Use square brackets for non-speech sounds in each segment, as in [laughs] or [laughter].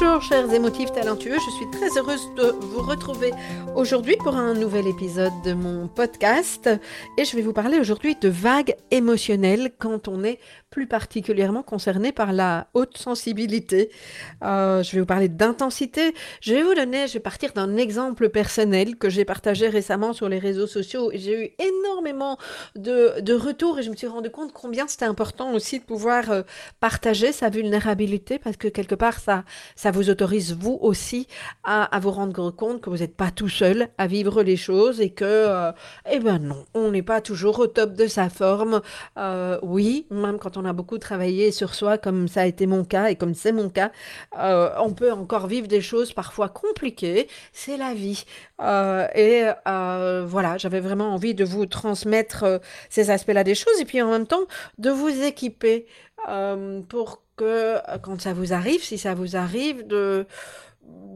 Bonjour chers émotifs talentueux, je suis très heureuse de vous retrouver aujourd'hui pour un nouvel épisode de mon podcast et je vais vous parler aujourd'hui de vagues émotionnelles quand on est plus particulièrement concerné par la haute sensibilité. Euh, je vais vous parler d'intensité. Je vais vous donner, je vais partir d'un exemple personnel que j'ai partagé récemment sur les réseaux sociaux. J'ai eu énormément de, de, retours et je me suis rendu compte combien c'était important aussi de pouvoir euh, partager sa vulnérabilité parce que quelque part ça, ça vous autorise vous aussi à, vous rendre compte que vous n'êtes pas tout seul à vivre les choses et que, euh, eh ben non, on n'est pas toujours au top de sa forme. Euh, oui, même quand on a beaucoup travaillé sur soi, comme ça a été mon cas et comme c'est mon cas, euh, on peut encore vivre des choses parfois compliquées. C'est la vie. Et voilà, j'avais vraiment envie de vous transmettre ces aspects-là des choses et puis en même temps de vous équiper pour que quand ça vous arrive, si ça vous arrive, de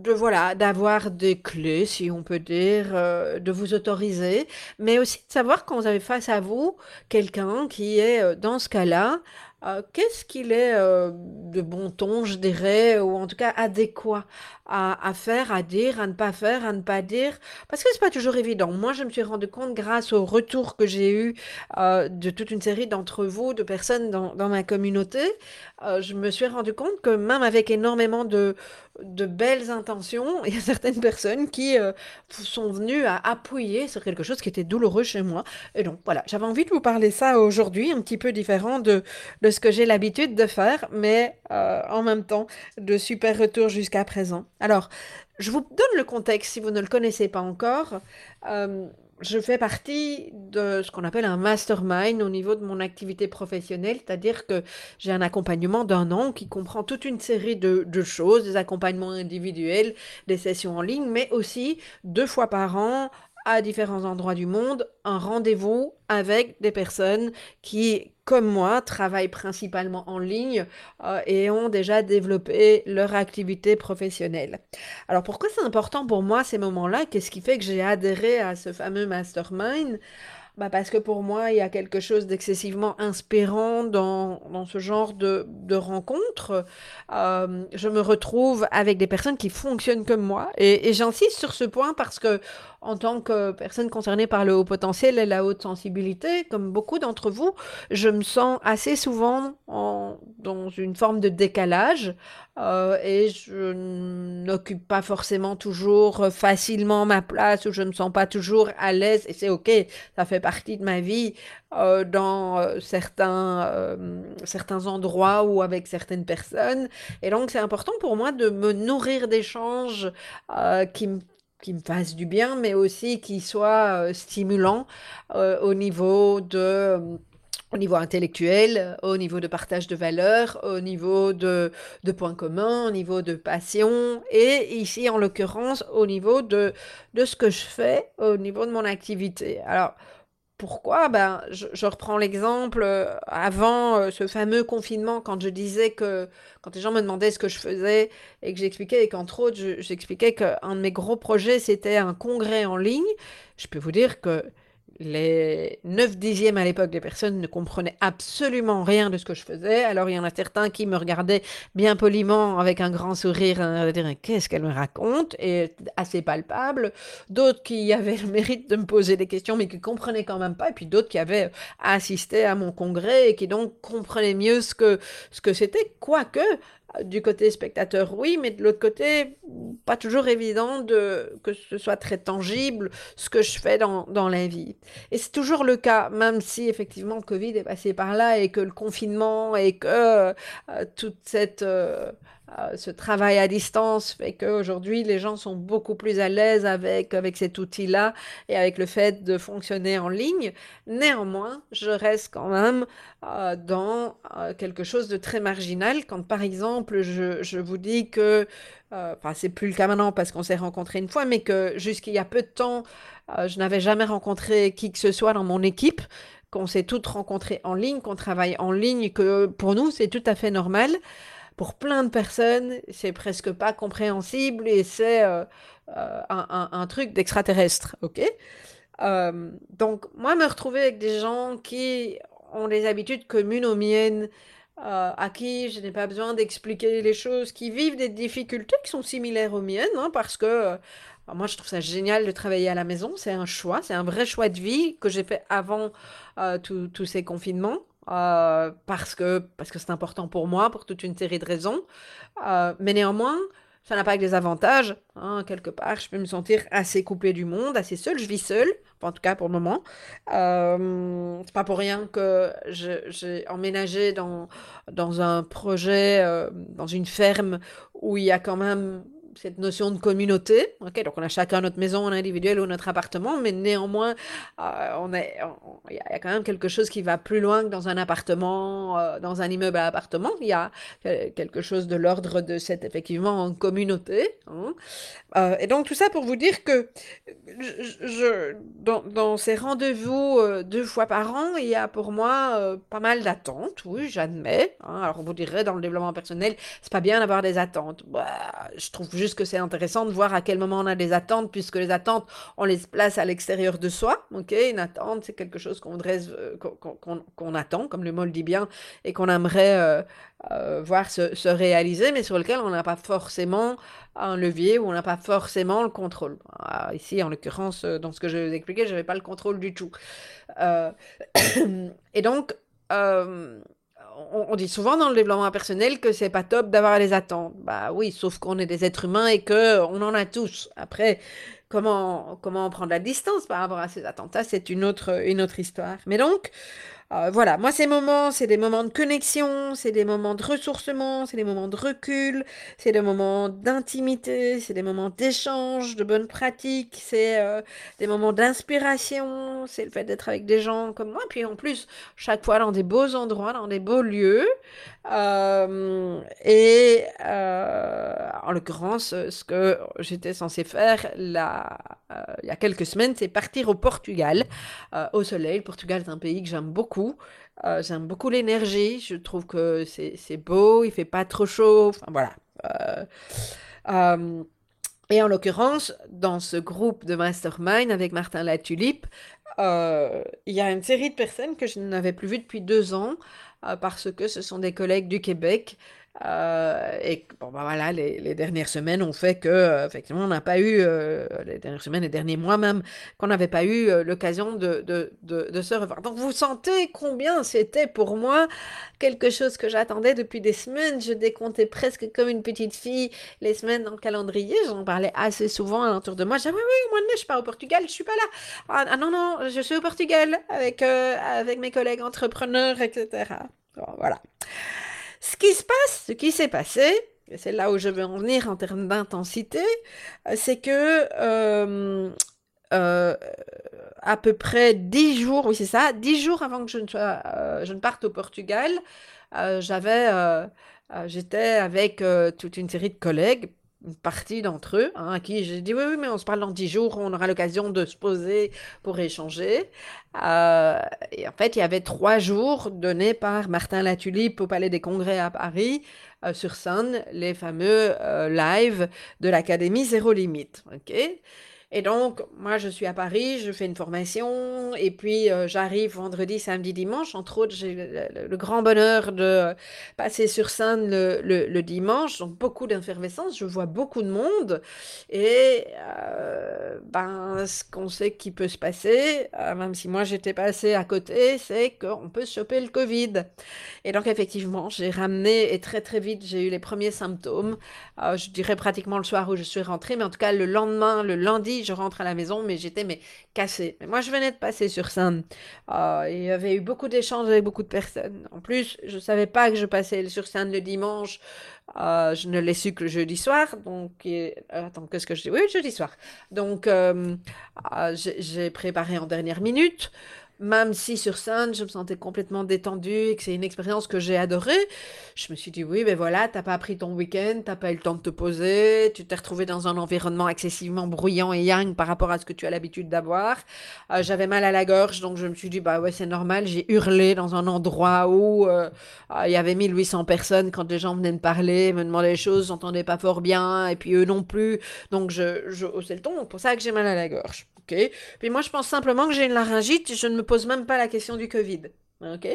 de voilà d'avoir des clés si on peut dire de vous autoriser mais aussi de savoir quand vous avez face à vous quelqu'un qui est dans ce cas-là euh, qu'est-ce qu'il est euh, de bon ton, je dirais, ou en tout cas adéquat à, faire, à dire, à ne pas faire, à ne pas dire, parce que c'est pas toujours évident. Moi, je me suis rendu compte grâce au retour que j'ai eu euh, de toute une série d'entre vous, de personnes dans, ma communauté, euh, je me suis rendu compte que même avec énormément de, belles intentions, [laughs] il y a certaines personnes qui euh, sont venues à appuyer sur quelque chose qui était douloureux chez moi. Et donc voilà, j'avais envie de vous parler ça aujourd'hui, un petit peu différent de, de ce que j'ai l'habitude de faire, mais en même temps de super retours jusqu'à présent. Alors, je vous donne le contexte si vous ne le connaissez pas encore. Euh, je fais partie de ce qu'on appelle un mastermind au niveau de mon activité professionnelle, c'est-à-dire que j'ai un accompagnement d'un an qui comprend toute une série de, de, choses, des accompagnements individuels, des sessions en ligne, mais aussi deux fois par an à différents endroits du monde un rendez-vous avec des personnes qui, comme moi, travaillent principalement en ligne euh, et ont déjà développé leur activité professionnelle. Alors pourquoi c'est important pour moi ces moments-là? Qu'est-ce qui fait que j'ai adhéré à ce fameux mastermind? Bah parce que pour moi, il y a quelque chose d'excessivement inspirant dans, dans, ce genre de, de rencontres. Euh, je me retrouve avec des personnes qui fonctionnent comme moi. Et, et j'insiste sur ce point parce que en tant que personne concernée par le haut potentiel et la haute sensibilité, comme beaucoup d'entre vous, je me sens assez souvent en, dans une forme de décalage euh, et je n'occupe pas forcément toujours facilement ma place ou je ne me sens pas toujours à l'aise et c'est ok, ça fait partie de ma vie euh, dans euh, certains, euh, certains endroits ou avec certaines personnes. Et donc c'est important pour moi de me nourrir d'échanges euh, qui me qui me fasse du bien, mais aussi qui soit euh, stimulant euh, au niveau de au niveau intellectuel, au niveau de partage de valeurs, au niveau de, points communs, au niveau de passion, et ici en l'occurrence au niveau de, ce que je fais, au niveau de mon activité. Alors, pourquoi? Ben, je, je reprends l'exemple euh, avant euh, ce fameux confinement, quand je disais que, quand les gens me demandaient ce que je faisais et que j'expliquais, et qu'entre autres, j'expliquais qu'un de mes gros projets, c'était un congrès en ligne, je peux vous dire que les 9 dixièmes à l'époque des personnes ne comprenaient absolument rien de ce que je faisais. Alors il y en a certains qui me regardaient bien poliment avec un grand sourire, à dire qu'est-ce qu'elle me raconte, et assez palpable. D'autres qui avaient le mérite de me poser des questions mais qui comprenaient quand même pas, et puis d'autres qui avaient assisté à mon congrès et qui donc comprenaient mieux ce que ce que c'était, quoique du côté spectateur, oui, mais de l'autre côté, pas toujours évident de, que ce soit très tangible ce que je fais dans, dans la vie. Et c'est toujours le cas, même si effectivement Covid est passé par là et que le confinement et que euh, toute cette... Euh, euh, ce travail à distance fait qu'aujourd'hui, les gens sont beaucoup plus à l'aise avec, avec cet outil-là et avec le fait de fonctionner en ligne. Néanmoins, je reste quand même euh, dans euh, quelque chose de très marginal. Quand, par exemple, je, je vous dis que, enfin, c'est plus le cas maintenant parce qu'on s'est rencontrés une fois, mais que jusqu'il y a peu de temps, je n'avais jamais rencontré qui que ce soit dans mon équipe qu'on s'est toutes rencontrées en ligne, qu'on travaille en ligne, que pour nous, c'est tout à fait normal pour plein de personnes, c'est presque pas compréhensible et c'est euh, euh, un, truc d'extraterrestre, ok? Euh, Donc, moi, me retrouver avec des gens qui ont des habitudes communes aux miennes, à qui je n'ai pas besoin d'expliquer les choses, qui vivent des difficultés qui sont similaires aux miennes, hein, parce que moi, je trouve ça génial de travailler à la maison. C'est un choix, c'est un vrai choix de vie que j'ai fait avant tous ces confinements. Euh, parce que parce que c'est important pour moi, pour toute une série de raisons. Euh, mais néanmoins, ça n'a pas que des avantages. Hein, quelque part, je peux me sentir assez coupée du monde, assez seule. Je vis seule, en tout cas pour le moment. Euh, c'est pas pour rien que j'ai emménagé dans, dans un projet, euh, dans une ferme où il y a quand même cette notion de communauté. ok donc on a chacun notre maison individuelle ou notre appartement, mais néanmoins, euh, il y, a quand même quelque chose qui va plus loin que dans un appartement, euh, dans un immeuble à appartement. Il y a quelque chose de l'ordre de cette effectivement communauté. Hein. Euh, et donc tout ça pour vous dire que je, dans, dans, ces rendez-vous deux fois par an, il y a pour moi pas mal d'attentes. Oui, j'admets. Hein. Alors on vous dirait dans le développement personnel, c'est pas bien d'avoir des attentes. Bah, je trouve juste que c'est intéressant de voir à quel moment on a des attentes, puisque les attentes, on les place à l'extérieur de soi. Ok, une attente, c'est quelque chose qu'on voudrait, euh, qu'on attend, comme le mot le dit bien, et qu'on aimerait euh, euh, voir se, réaliser, mais sur lequel on n'a pas forcément un levier ou on n'a pas forcément le contrôle. Ah, ici, en l'occurrence, dans ce que je vais vous expliquer, je n'avais pas le contrôle du tout. [coughs] et donc, on, dit souvent dans le développement personnel que c'est pas top d'avoir les attentes. Bah oui, sauf qu'on est des êtres humains et que on en a tous. Après, comment comment prendre la distance par rapport à ces attentes c'est une autre une autre histoire. Mais donc, euh, voilà, moi ces moments, c'est des moments de connexion, c'est des moments de ressourcement, c'est des moments de recul, c'est des moments d'intimité, c'est des moments d'échange, de bonnes pratiques, c'est euh, des moments d'inspiration, c'est le fait d'être avec des gens comme moi, puis en plus, chaque fois dans des beaux endroits, dans des beaux lieux. Euh, et en l'occurrence, ce que j'étais censée faire là, il y a quelques semaines, c'est partir au Portugal, au soleil. Le Portugal est un pays que j'aime beaucoup. Euh, j'aime beaucoup l'énergie. Je trouve que c'est beau, il fait pas trop chaud. Enfin voilà. Euh, euh, et en l'occurrence, dans ce groupe de mastermind avec Martin Latulipe, il y a une série de personnes que je n'avais plus vues depuis deux ans parce que ce sont des collègues du Québec euh, et bon, bah voilà, les, les, dernières semaines ont fait que, euh, effectivement, on n'a pas eu, euh, les dernières semaines, les derniers mois même, qu'on n'avait pas eu l'occasion de, de, de, se revoir. Donc, vous sentez combien c'était pour moi quelque chose que j'attendais depuis des semaines? Je décomptais presque comme une petite fille les semaines dans le calendrier. J'en parlais assez souvent autour de moi. J'ai oui, oui, au mois de mai, je pars au Portugal, je suis pas là. Ah, ah non, non, je suis au Portugal avec, avec mes collègues entrepreneurs, etc. voilà. Ce qui se passe, ce qui s'est passé, et c'est là où je veux en venir en termes d'intensité, euh, c'est que euh, euh, à peu près dix jours, oui c'est ça, dix jours avant que je ne, je ne parte au Portugal, j'avais, j'étais avec toute une série de collègues, une partie d'entre eux, hein, à qui j'ai dit oui, oui, mais on se parle dans dix jours, on aura l'occasion de se poser pour échanger. Euh, et en fait, il y avait trois jours donnés par Martin Latulipe au Palais des Congrès à Paris euh, sur scène, les fameux euh, lives de l'Académie Zéro Limite. ok? Et donc, moi, je suis à Paris, je fais une formation, et puis euh, j'arrive vendredi, samedi, dimanche. Entre autres, j'ai le, grand bonheur de passer sur scène le, dimanche, donc beaucoup d'infervescence, je vois beaucoup de monde, et euh, ben, ce qu'on sait qui peut se passer, euh, même si moi j'étais passé à côté, c'est qu'on peut choper le Covid. Et donc, effectivement, j'ai ramené, et très très vite, j'ai eu les premiers symptômes, je dirais pratiquement le soir où je suis rentrée, mais en tout cas le lendemain, le lundi, je rentre à la maison, mais j'étais mais cassée. Mais moi, je venais de passer sur scène. Euh, il y avait eu beaucoup d'échanges avec beaucoup de personnes. En plus, je savais pas que je passais sur scène le dimanche. Euh, je ne l'ai su que le jeudi soir. Donc, euh, attends, qu'est-ce que je dis? Oui, jeudi soir. Donc, j'ai préparé en dernière minute même si sur scène, je me sentais complètement détendue et que c'est une expérience que j'ai adorée, je me suis dit, oui, ben voilà, t'as pas pris ton week-end, t'as pas eu le temps de te poser, tu t'es retrouvé dans un environnement excessivement bruyant et yang par rapport à ce que tu as l'habitude d'avoir. Euh, j'avais mal à la gorge, donc je me suis dit, bah ouais, c'est normal, j'ai hurlé dans un endroit où euh, euh, il y avait 1800 personnes quand les gens venaient me parler, me demandaient des choses, j'entendais pas fort bien, et puis eux non plus, donc je, je haussais le ton, pour ça que j'ai mal à la gorge. Puis moi, je pense simplement que j'ai une laryngite. Je ne me pose même pas la question du Covid. Ok?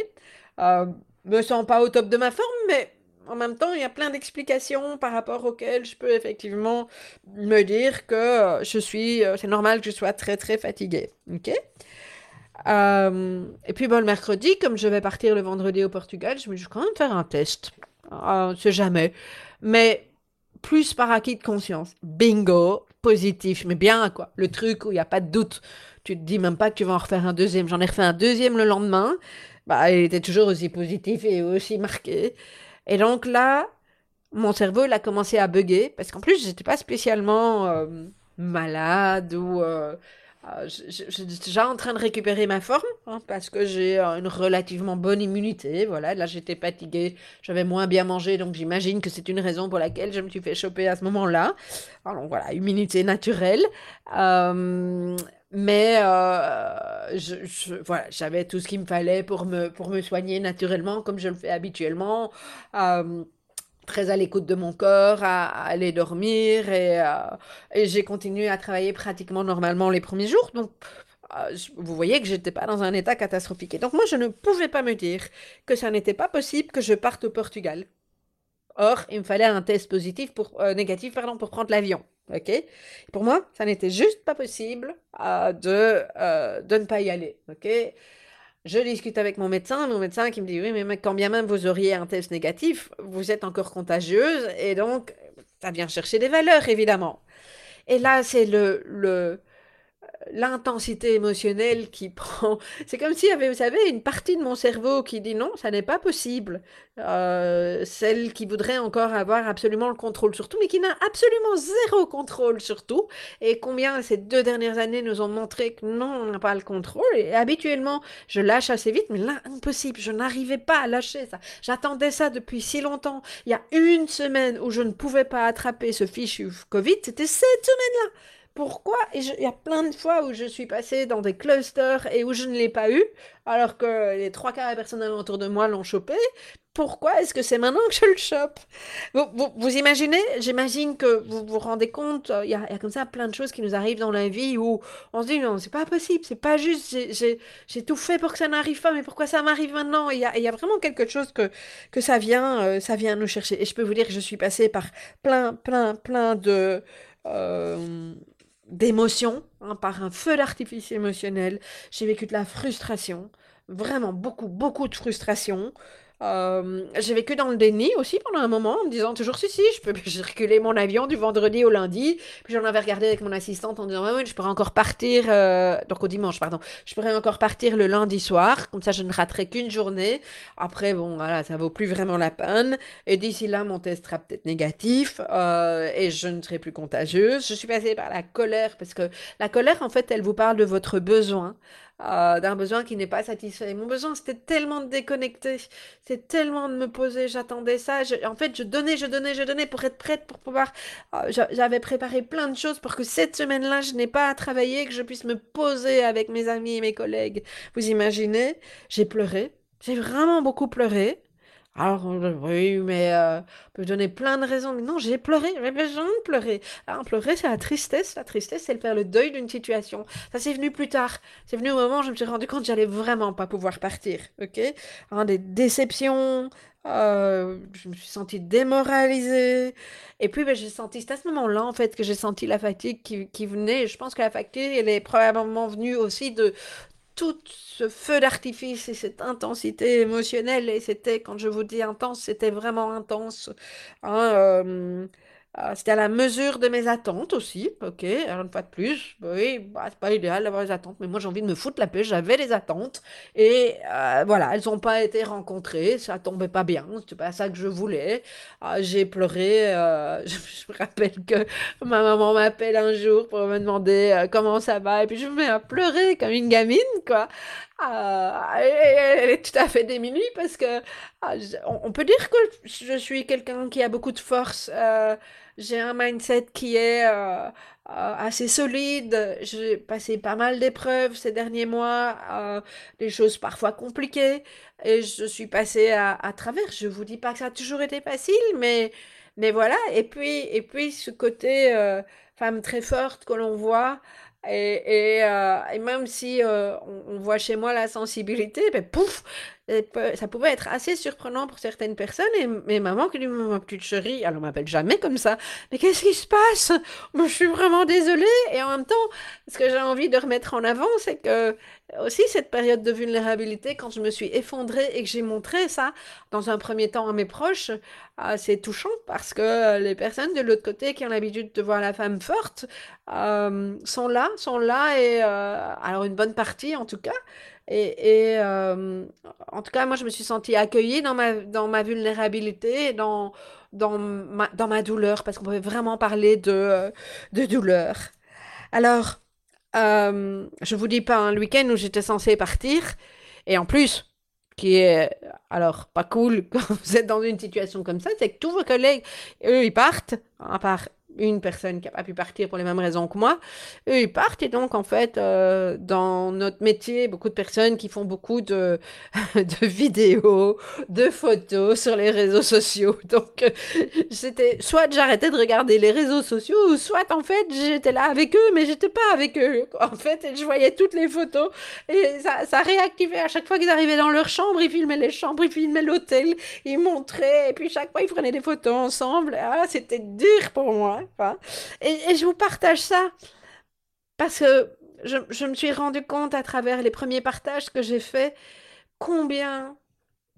Euh, me sens pas au top de ma forme, mais en même temps, il y a plein d'explications par rapport auxquelles je peux effectivement me dire que euh, je suis. Euh, c'est normal que je sois très très fatiguée. Ok? Euh, et puis bon, le mercredi, comme je vais partir le vendredi au Portugal, je me dis quand même faire un test. On sait jamais. Mais plus par acquis de conscience. Bingo, positif, mais bien quoi. Le truc où il n'y a pas de doute. Tu te dis même pas que tu vas en refaire un deuxième. J'en ai refait un deuxième le lendemain. Bah, il était toujours aussi positif et aussi marqué. Et donc là, mon cerveau, il a commencé à bugger parce qu'en plus, j'étais pas spécialement euh, malade ou euh, euh, je, suis déjà en train de récupérer ma forme hein, parce que j'ai euh, une relativement bonne immunité. Voilà, là j'étais fatiguée, j'avais moins bien mangé, donc j'imagine que c'est une raison pour laquelle je me suis fait choper à ce moment-là. Alors voilà, immunité naturelle. Euh, mais je, voilà, j'avais tout ce qu'il me fallait pour me, pour me soigner naturellement comme je le fais habituellement très à l'écoute de mon corps, à, aller dormir et, euh, et j'ai continué à travailler pratiquement normalement les premiers jours. Donc, euh, vous voyez que j'étais pas dans un état catastrophique. Et donc moi, je ne pouvais pas me dire que ça n'était pas possible que je parte au Portugal. Or, il me fallait un test positif pour euh, négatif pardon pour prendre l'avion. Ok? Pour moi, ça n'était juste pas possible de de ne pas y aller. Ok? Je discute avec mon médecin, mon médecin qui me dit oui, mais quand bien même vous auriez un test négatif, vous êtes encore contagieuse et donc ça vient chercher des valeurs évidemment. Et là, c'est le, le, l'intensité émotionnelle qui [laughs] prend. C'est comme s'il y avait, vous savez, une partie de mon cerveau qui dit non, ça n'est pas possible. Euh, celle qui voudrait encore avoir absolument le contrôle sur tout, mais qui n'a absolument zéro contrôle sur tout. Et combien ces deux dernières années nous ont montré que non, on n'a pas le contrôle. Et habituellement, je lâche assez vite, mais là, impossible. Je n'arrivais pas à lâcher ça. J'attendais ça depuis si longtemps. Il y a une semaine où je ne pouvais pas attraper ce fichu Covid, c'était cette semaine-là pourquoi? Il y a plein de fois où je suis passée dans des clusters et où je ne l'ai pas eu, alors que les trois quarts des personnes autour de moi l'ont chopé. Pourquoi est-ce que c'est maintenant que je le chope? Vous, imaginez? J'imagine que vous vous rendez compte, il y, a, comme ça plein de choses qui nous arrivent dans la vie où on se dit non, c'est pas possible, c'est pas juste, j'ai tout fait pour que ça n'arrive pas, mais pourquoi ça m'arrive maintenant? Il y a, y a, vraiment quelque chose que, que ça, vient, euh, ça vient nous chercher. Et je peux vous dire que je suis passée par plein, plein, plein de... Euh, d'émotions, hein, par un feu d'artifice émotionnel. J'ai vécu de la frustration, vraiment beaucoup, beaucoup de frustration. Euh, j'ai vécu dans le déni aussi pendant un moment en me disant toujours si si je peux [laughs] circuler mon avion du vendredi au lundi. Puis j'en avais regardé avec mon assistante en disant oui je pourrais encore partir euh, donc au dimanche pardon. Je pourrais encore partir le lundi soir comme ça je ne raterai qu'une journée. Après bon voilà ça vaut plus vraiment la peine. Et d'ici là mon test sera peut-être négatif euh, et je ne serai plus contagieuse. Je suis passée par la colère parce que la colère en fait elle vous parle de votre besoin euh, d'un besoin qui n'est pas satisfait. Mon besoin, c'était tellement de déconnecter, c'est tellement de me poser, j'attendais ça. en fait, je donnais, je donnais, je donnais pour être prête, pour pouvoir... Euh, j'avais préparé plein de choses pour que cette semaine-là, je n'ai pas à travailler, que je puisse me poser avec mes amis et mes collègues. Vous imaginez? J'ai pleuré, j'ai vraiment beaucoup pleuré. Alors, oui, mais euh, on peut donner plein de raisons. Mais non, j'ai pleuré, j'avais besoin de pleurer. Alors, pleurer, c'est la tristesse. La tristesse, c'est faire le deuil d'une situation. Ça, c'est venu plus tard. C'est venu au moment où je me suis rendu compte que j'allais vraiment pas pouvoir partir. Ok? Hein, Des déceptions. euh, je me suis sentie démoralisée. Et puis, ben, j'ai senti, c'est à ce moment-là, en fait, que j'ai senti la fatigue qui, qui venait. Je pense que la fatigue, elle est probablement venue aussi de tout ce feu d'artifice et cette intensité émotionnelle, et c'était, quand je vous dis intense, c'était vraiment intense. Hein, euh, euh, c'était à la mesure de mes attentes aussi, ok, alors une fois de plus, oui, bah, c'est pas idéal d'avoir des attentes, mais moi j'ai envie de me foutre la paix, j'avais des attentes, et euh, voilà, elles n'ont pas été rencontrées, ça tombait pas bien, c'était pas ça que je voulais, Ah, j'ai pleuré, euh, je, [laughs] je me rappelle que ma maman m'appelle un jour pour me demander euh, comment ça va, et puis je me mets à pleurer comme une gamine, quoi, ah, elle est tout à fait démunie parce que ah, je- on peut dire que je suis quelqu'un qui a beaucoup de force. J'ai un mindset qui est euh, euh, assez solide. J'ai passé pas mal d'épreuves ces derniers mois, euh, des choses parfois compliquées, et je suis passée à, travers. Je vous dis pas que ça a toujours été facile, mais mais voilà. Et puis et puis ce côté femme très forte que l'on voit. Et, et, même si on, voit chez moi la sensibilité, ben pouf, ça pouvait être assez surprenant pour certaines personnes. Et mes mamans qui disent, ma petite chérie, elle ne m'appelle jamais comme ça. Mais qu'est-ce qui se passe? Je suis vraiment désolée. Et en même temps, ce que j'ai envie de remettre en avant, c'est que aussi cette période de vulnérabilité, quand je me suis effondrée et que j'ai montré ça dans un premier temps à mes proches, ah, c'est touchant parce que les personnes de l'autre côté qui ont l'habitude de voir la femme forte euh, sont là, sont là et euh, alors une bonne partie en tout cas. Et, euh, en tout cas, moi, je me suis sentie accueillie dans ma, dans ma vulnérabilité, dans, dans ma, dans ma douleur, parce qu'on pouvait vraiment parler de, euh, de douleur. Alors, euh, je vous dis pas un week-end où j'étais censée partir, et en plus, qui est alors pas cool [laughs] quand vous êtes dans une situation comme ça, c'est que tous vos collègues, eux, ils partent, à part une personne qui n'a pas pu partir pour les mêmes raisons que moi, eux, ils partent, et donc, en fait, euh, dans notre métier, beaucoup de personnes qui font beaucoup de, [laughs] vidéos, de photos sur les réseaux sociaux. [laughs] Donc, euh, c'était soit j'arrêtais de regarder les réseaux sociaux, soit en fait j'étais là avec eux, mais j'étais pas avec eux. En fait, et je voyais toutes les photos et ça, ça réactivait à chaque fois qu'ils arrivaient dans leur chambre, ils filmaient les chambres, ils filmaient l'hôtel, ils montraient, et puis chaque fois ils prenaient des photos ensemble. Ah, c'était dur pour moi. Et je vous partage ça parce que je, je me suis rendu compte à travers les premiers partages que j'ai faits combien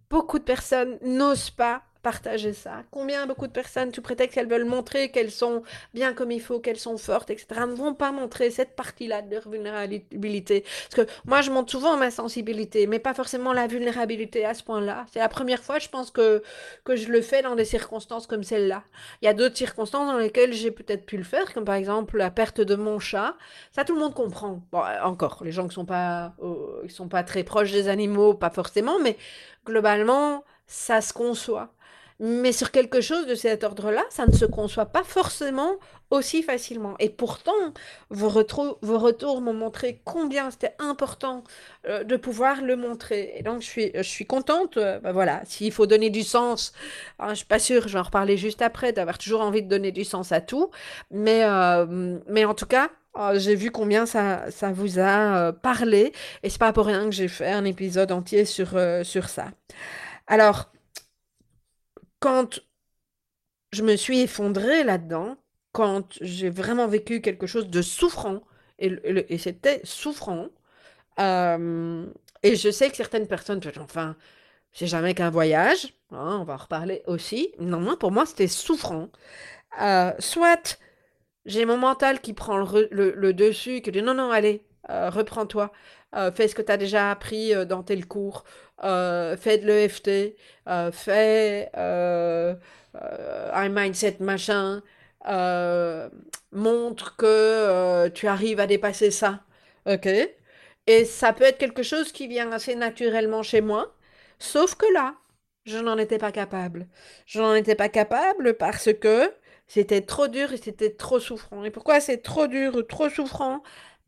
beaucoup de personnes n'osent pas partager ça. Combien beaucoup de personnes, sous prétexte qu'elles veulent montrer qu'elles sont bien comme il faut, qu'elles sont fortes, etc., ne vont pas montrer cette partie-là de leur vulnérabilité. Parce que moi, je montre souvent ma sensibilité, mais pas forcément la vulnérabilité à ce point-là. C'est la première fois, je pense, que, que je le fais dans des circonstances comme celle-là. Il y a d'autres circonstances dans lesquelles j'ai peut-être pu le faire, comme par exemple la perte de mon chat. Ça, tout le monde comprend. Bon, encore, les gens qui sont euh, sont pas très proches des animaux, pas forcément, mais globalement, ça se conçoit. Mais sur quelque chose de cet ordre-là, ça ne se conçoit pas forcément aussi facilement. Et pourtant, vos, vos retours m'ont montré combien c'était important euh, de pouvoir le montrer. Et donc, je suis, je suis contente. bah voilà, s'il faut donner du sens, hein, je suis pas sûre, je vais en reparler juste après, d'avoir toujours envie de donner du sens à tout. Mais, euh, mais en tout cas, j'ai vu combien ça, ça vous a parlé. Et c'est pas pour rien que j'ai fait un épisode entier sur, sur ça. Alors, quand je me suis effondrée là-dedans, quand j'ai vraiment vécu quelque chose de souffrant, et, c'était souffrant, euh, et je sais que certaines personnes, enfin, c'est jamais qu'un voyage, hein, on va en reparler aussi. Non, moi, pour moi, c'était souffrant. Euh, soit j'ai mon mental qui prend le, dessus, qui dit non, non, allez, euh, reprends-toi, fais ce que tu as déjà appris dans tel cours, euh, fais de l'EFT, euh, fais euh, euh, un mindset machin, euh, montre que euh, tu arrives à dépasser ça, ok? Et ça peut être quelque chose qui vient assez naturellement chez moi, sauf que là, je n'en étais pas capable. Je n'en étais pas capable parce que c'était trop dur et c'était trop souffrant. Et pourquoi c'est trop dur ou trop souffrant?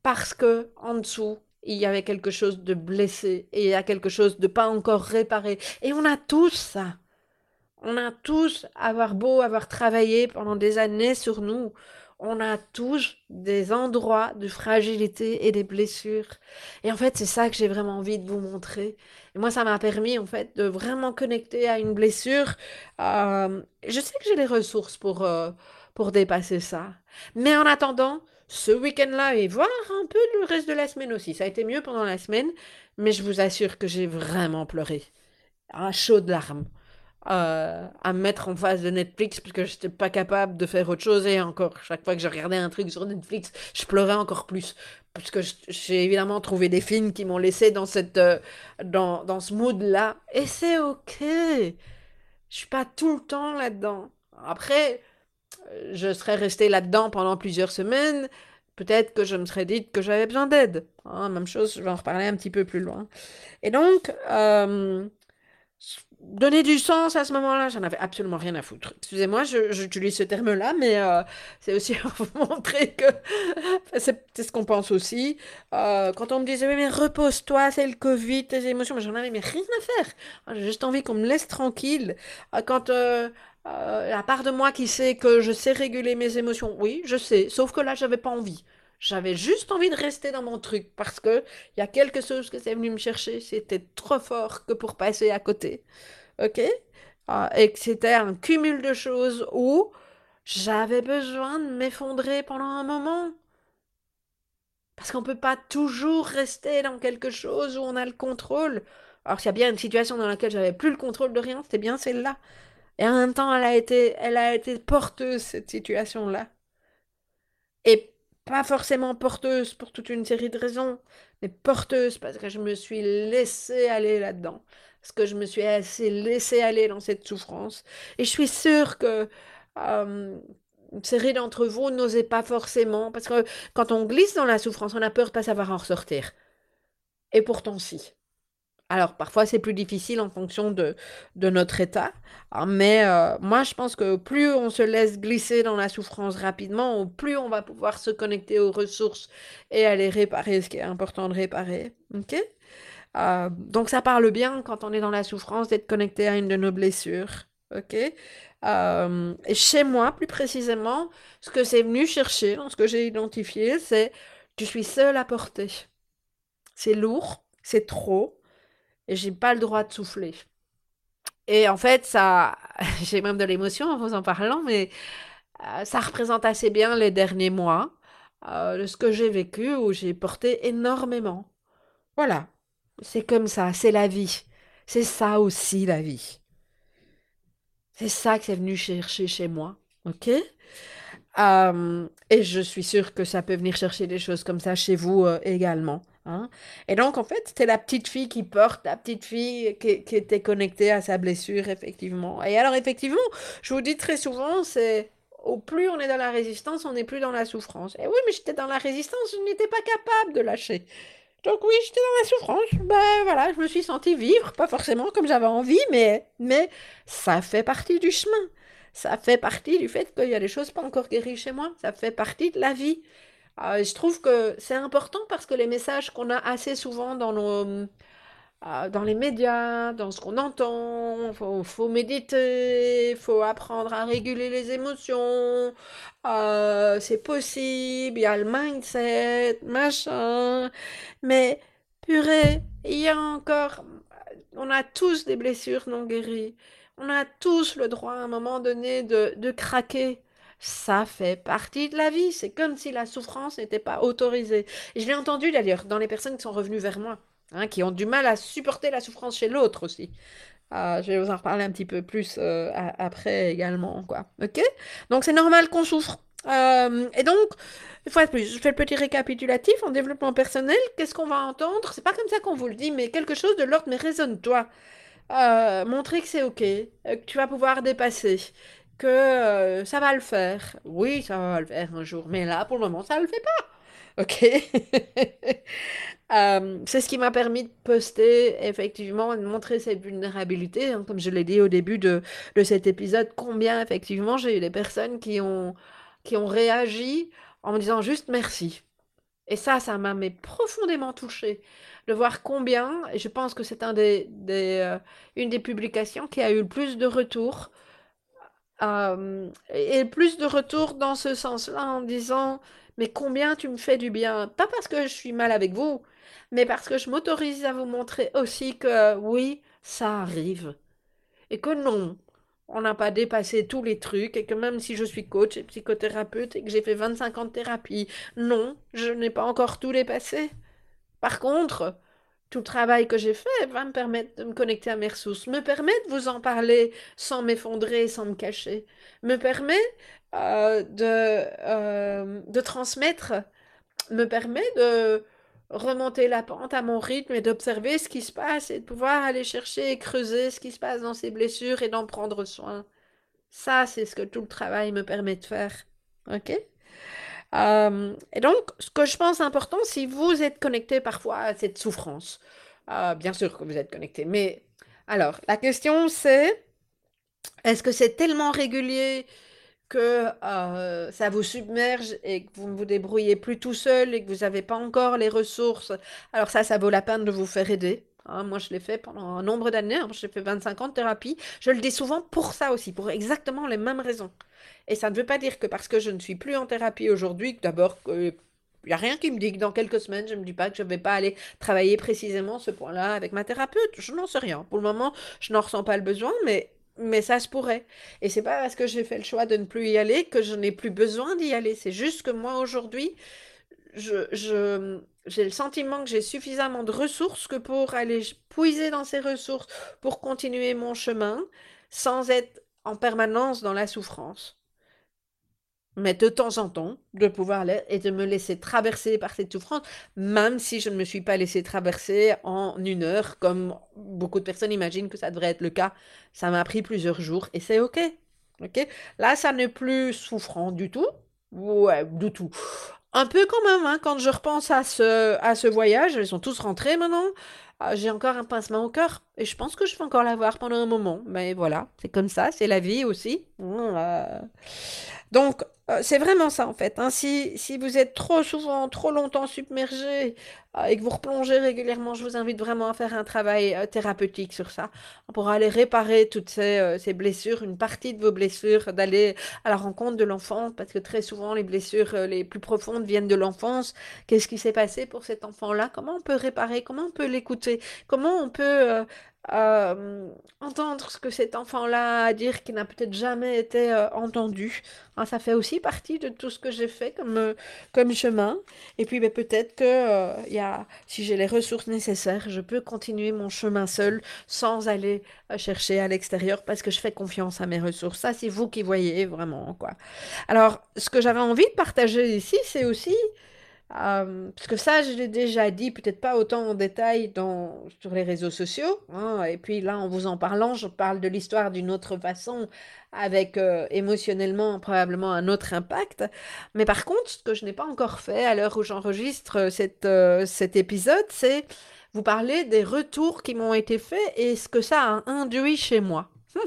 Parce que en dessous, il y avait quelque chose de blessé et il y a quelque chose de pas encore réparé. Et on a tous ça. On a tous, avoir beau avoir travaillé pendant des années sur nous, on a tous des endroits de fragilité et des blessures. Et en fait, c'est ça que j'ai vraiment envie de vous montrer. Et moi, ça m'a permis, en fait, de vraiment connecter à une blessure. Euh, je sais que j'ai les ressources pour, euh, pour dépasser ça. Mais en attendant, ce week-end-là et voir un peu le reste de la semaine aussi. Ça a été mieux pendant la semaine, mais je vous assure que j'ai vraiment pleuré. Un chaud de larmes. Euh, à me mettre en face de Netflix parce que j'étais pas capable de faire autre chose et encore chaque fois que je regardais un truc sur Netflix je pleurais encore plus parce que j'ai évidemment trouvé des films qui m'ont laissé dans cette euh, dans, dans ce mood là et c'est ok je suis pas tout le temps là-dedans après je serais restée là-dedans pendant plusieurs semaines peut-être que je me serais dit que j'avais besoin d'aide hein, même chose je vais en reparler un petit peu plus loin et donc euh, donner du sens à ce moment-là, j'en avais absolument rien à foutre. Excusez-moi, j'utilise ce terme-là, mais euh, c'est aussi [laughs] pour vous montrer que c'est ce qu'on pense aussi. Euh, quand on me disait, mais repose-toi, c'est le Covid, tes émotions, j'en avais rien à faire. Ah, j'ai juste envie qu'on me laisse tranquille. Ah, quand euh, la part de moi qui sait que je sais réguler mes émotions, oui, je sais, sauf que là, j'avais pas envie. J'avais juste envie de rester dans mon truc parce que il y a quelque chose que c'est venu me chercher. C'était trop fort que pour passer à côté. OK? Ah, et que c'était un cumul de choses où j'avais besoin de m'effondrer pendant un moment. Parce qu'on ne peut pas toujours rester dans quelque chose où on a le contrôle. Alors s'il y a bien une situation dans laquelle j'avais plus le contrôle de rien, c'était bien celle-là. Et en même temps, elle a été, elle a été porteuse, cette situation-là. Et pas forcément porteuse pour toute une série de raisons, mais porteuse parce que je me suis laissée aller là-dedans, parce que je me suis assez laissée aller dans cette souffrance. Et je suis sûre que euh, une série d'entre vous n'osez pas forcément, parce que quand on glisse dans la souffrance, on a peur de pas savoir en ressortir. Et pourtant si. Alors parfois c'est plus difficile en fonction de, de notre état, hein, mais euh, moi je pense que plus on se laisse glisser dans la souffrance rapidement, plus on va pouvoir se connecter aux ressources et aller réparer ce qui est important de réparer. Ok? Euh, donc ça parle bien quand on est dans la souffrance d'être connecté à une de nos blessures. Ok? Euh, Et chez moi plus précisément, ce que c'est venu chercher, ce que j'ai identifié, c'est tu suis seul à porter. C'est lourd, c'est trop et j'ai pas le droit de souffler. Et en fait, ça, [laughs] j'ai même de l'émotion en vous en parlant, mais euh, ça représente assez bien les derniers mois euh, de ce que j'ai vécu où j'ai porté énormément. Voilà, c'est comme ça, c'est la vie. C'est ça aussi la vie. C'est ça que c'est venu chercher chez moi, ok? Euh, Et je suis sûre que ça peut venir chercher des choses comme ça chez vous également. Hein. Et donc, en fait, c'était la petite fille qui porte, la petite fille qui, était connectée à sa blessure, effectivement. Et alors, effectivement, je vous dis très souvent, c'est au plus on est dans la résistance, on n'est plus dans la souffrance. Et oui, mais j'étais dans la résistance, je n'étais pas capable de lâcher. Donc oui, j'étais dans la souffrance. Ben voilà, je me suis sentie vivre, pas forcément comme j'avais envie, mais, mais ça fait partie du chemin. Ça fait partie du fait qu'il y a des choses pas encore guéries chez moi. Ça fait partie de la vie. Euh, je trouve que c'est important parce que les messages qu'on a assez souvent dans nos, euh, dans les médias, dans ce qu'on entend, faut, faut méditer, faut apprendre à réguler les émotions, euh, c'est possible, il y a le mindset, machin, mais purée, il y a encore, on a tous des blessures non guéries, on a tous le droit à un moment donné de craquer ça fait partie de la vie. C'est comme si la souffrance n'était pas autorisée. Et je l'ai entendu d'ailleurs dans les personnes qui sont revenues vers moi, hein, qui ont du mal à supporter la souffrance chez l'autre aussi. Ah, je vais vous en reparler un petit peu plus euh, après également, quoi. Ok? Donc c'est normal qu'on souffre. Euh, et donc, une fois de plus, je fais le petit récapitulatif en développement personnel. Qu'est-ce qu'on va entendre? C'est pas comme ça qu'on vous le dit, mais quelque chose de l'ordre, mais raisonne-toi. Euh, montrer que c'est ok, que tu vas pouvoir dépasser, que euh, ça va le faire. Oui, ça va le faire un jour, mais là, pour le moment, ça ne le fait pas. Ok [laughs] euh, C'est ce qui m'a permis de poster, effectivement, de montrer cette vulnérabilité. Hein, comme je l'ai dit au début de, de cet épisode, combien, effectivement, j'ai eu des personnes qui ont, qui ont réagi en me disant juste merci. Et ça, ça m'a profondément touchée de voir combien, et je pense que c'est un des, euh, une des publications qui a eu le plus de retours, euh, et plus de retours dans ce sens-là en disant, mais combien tu me fais du bien, pas parce que je suis mal avec vous, mais parce que je m'autorise à vous montrer aussi que oui, ça arrive, et que non, on n'a pas dépassé tous les trucs et que même si je suis coach et psychothérapeute et que j'ai fait 25 ans de thérapie, non, je n'ai pas encore tout dépassé. Par contre, tout le travail que j'ai fait va me permettre de me connecter à mes ressources, me permet de vous en parler sans m'effondrer, sans me cacher, me permet euh, de, euh, de transmettre, me permet de remonter la pente à mon rythme et d'observer ce qui se passe et de pouvoir aller chercher et creuser ce qui se passe dans ces blessures et d'en prendre soin. Ça, c'est ce que tout le travail me permet de faire. OK? Euh, et donc, ce que je pense important, si vous êtes connecté parfois à cette souffrance, euh, bien sûr que vous êtes connecté, mais alors, la question c'est, est-ce que c'est tellement régulier que euh, ça vous submerge et que vous ne vous débrouillez plus tout seul et que vous n'avez pas encore les ressources, alors ça, ça vaut la peine de vous faire aider. Hein. moi, je l'ai fait pendant un nombre d'années. Hein. j'ai fait 25 ans de thérapie. Je le dis souvent pour ça aussi, pour exactement les mêmes raisons. Et ça ne veut pas dire que parce que je ne suis plus en thérapie aujourd'hui, que d'abord, il n'y a rien qui me dit que dans quelques semaines, je ne me dis pas que je ne vais pas aller travailler précisément ce point-là avec ma thérapeute. Je n'en sais rien. Pour le moment, je n'en ressens pas le besoin, mais mais ça se pourrait. Et c'est pas parce que j'ai fait le choix de ne plus y aller que je n'ai plus besoin d'y aller. C'est juste que moi aujourd'hui, je, j'ai le sentiment que j'ai suffisamment de ressources que pour aller puiser dans ces ressources pour continuer mon chemin sans être en permanence dans la souffrance mais de temps en temps, de pouvoir l'être et de me laisser traverser par cette souffrance, même si je ne me suis pas laissé traverser en une heure, comme beaucoup de personnes imaginent que ça devrait être le cas. Ça m'a pris plusieurs jours et c'est OK. OK? Là, ça n'est plus souffrant du tout. Ouais, du tout. Un peu quand même, hein, quand je repense à ce, à ce voyage, ils sont tous rentrés maintenant. Ah, j'ai encore un pincement au cœur et je pense que je vais encore l'avoir pendant un moment. Mais voilà, c'est comme ça, c'est la vie aussi. Donc, euh, c'est vraiment ça en fait. Hein. Si, vous êtes trop souvent, trop longtemps submergé euh, et que vous replongez régulièrement, je vous invite vraiment à faire un travail euh, thérapeutique sur ça pour aller réparer toutes ces, ces, blessures, une partie de vos blessures, d'aller à la rencontre de l'enfant parce que très souvent les blessures les plus profondes viennent de l'enfance. Qu'est-ce qui s'est passé pour cet enfant-là? Comment on peut réparer? Comment on peut l'écouter? Comment on peut euh, entendre ce que cet enfant-là a dire qui n'a peut-être jamais été euh, entendu? Hein, ça fait aussi partie de tout ce que j'ai fait comme, euh, comme chemin. Et puis ben, peut-être que y a, si j'ai les ressources nécessaires, je peux continuer mon chemin seul sans aller chercher à l'extérieur parce que je fais confiance à mes ressources. Ça, c'est vous qui voyez vraiment. quoi. Alors, ce que j'avais envie de partager ici, c'est aussi euh, parce que ça, je l'ai déjà dit, peut-être pas autant en détail sur les réseaux sociaux. Hein, et puis là, en vous en parlant, je parle de l'histoire d'une autre façon, avec euh, émotionnellement probablement un autre impact. Mais par contre, ce que je n'ai pas encore fait à l'heure où j'enregistre euh, cet épisode, c'est vous parler des retours qui m'ont été faits et ce que ça a induit chez moi. [laughs]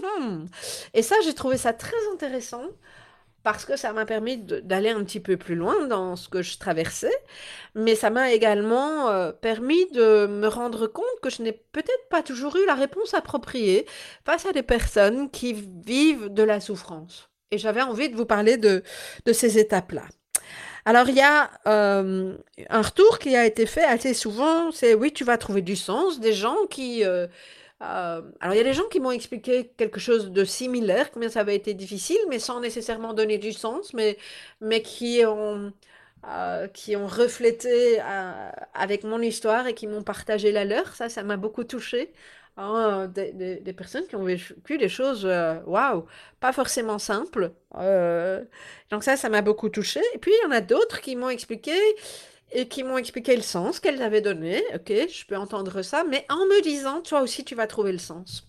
et ça, j'ai trouvé ça très intéressant parce que ça m'a permis d'aller un petit peu plus loin dans ce que je traversais, mais ça m'a également euh, permis de me rendre compte que je n'ai peut-être pas toujours eu la réponse appropriée face à des personnes qui vivent de la souffrance. Et j'avais envie de vous parler de, ces étapes-là. Alors il y a euh, un retour qui a été fait assez souvent, c'est oui, tu vas trouver du sens, des gens qui... Euh, euh, alors, il y a des gens qui m'ont expliqué quelque chose de similaire, combien ça avait été difficile, mais sans nécessairement donner du sens, mais, mais qui ont, euh, qui ont reflété euh, avec mon histoire et qui m'ont partagé la leur. Ça, ça m'a beaucoup touché. Hein, des, des, personnes qui ont vécu des choses, waouh, pas forcément simples. donc ça, ça m'a beaucoup touché. Et puis, il y en a d'autres qui m'ont expliqué et qui m'ont expliqué le sens qu'elles avaient donné. Ok, je peux entendre ça, mais en me disant, toi aussi, tu vas trouver le sens.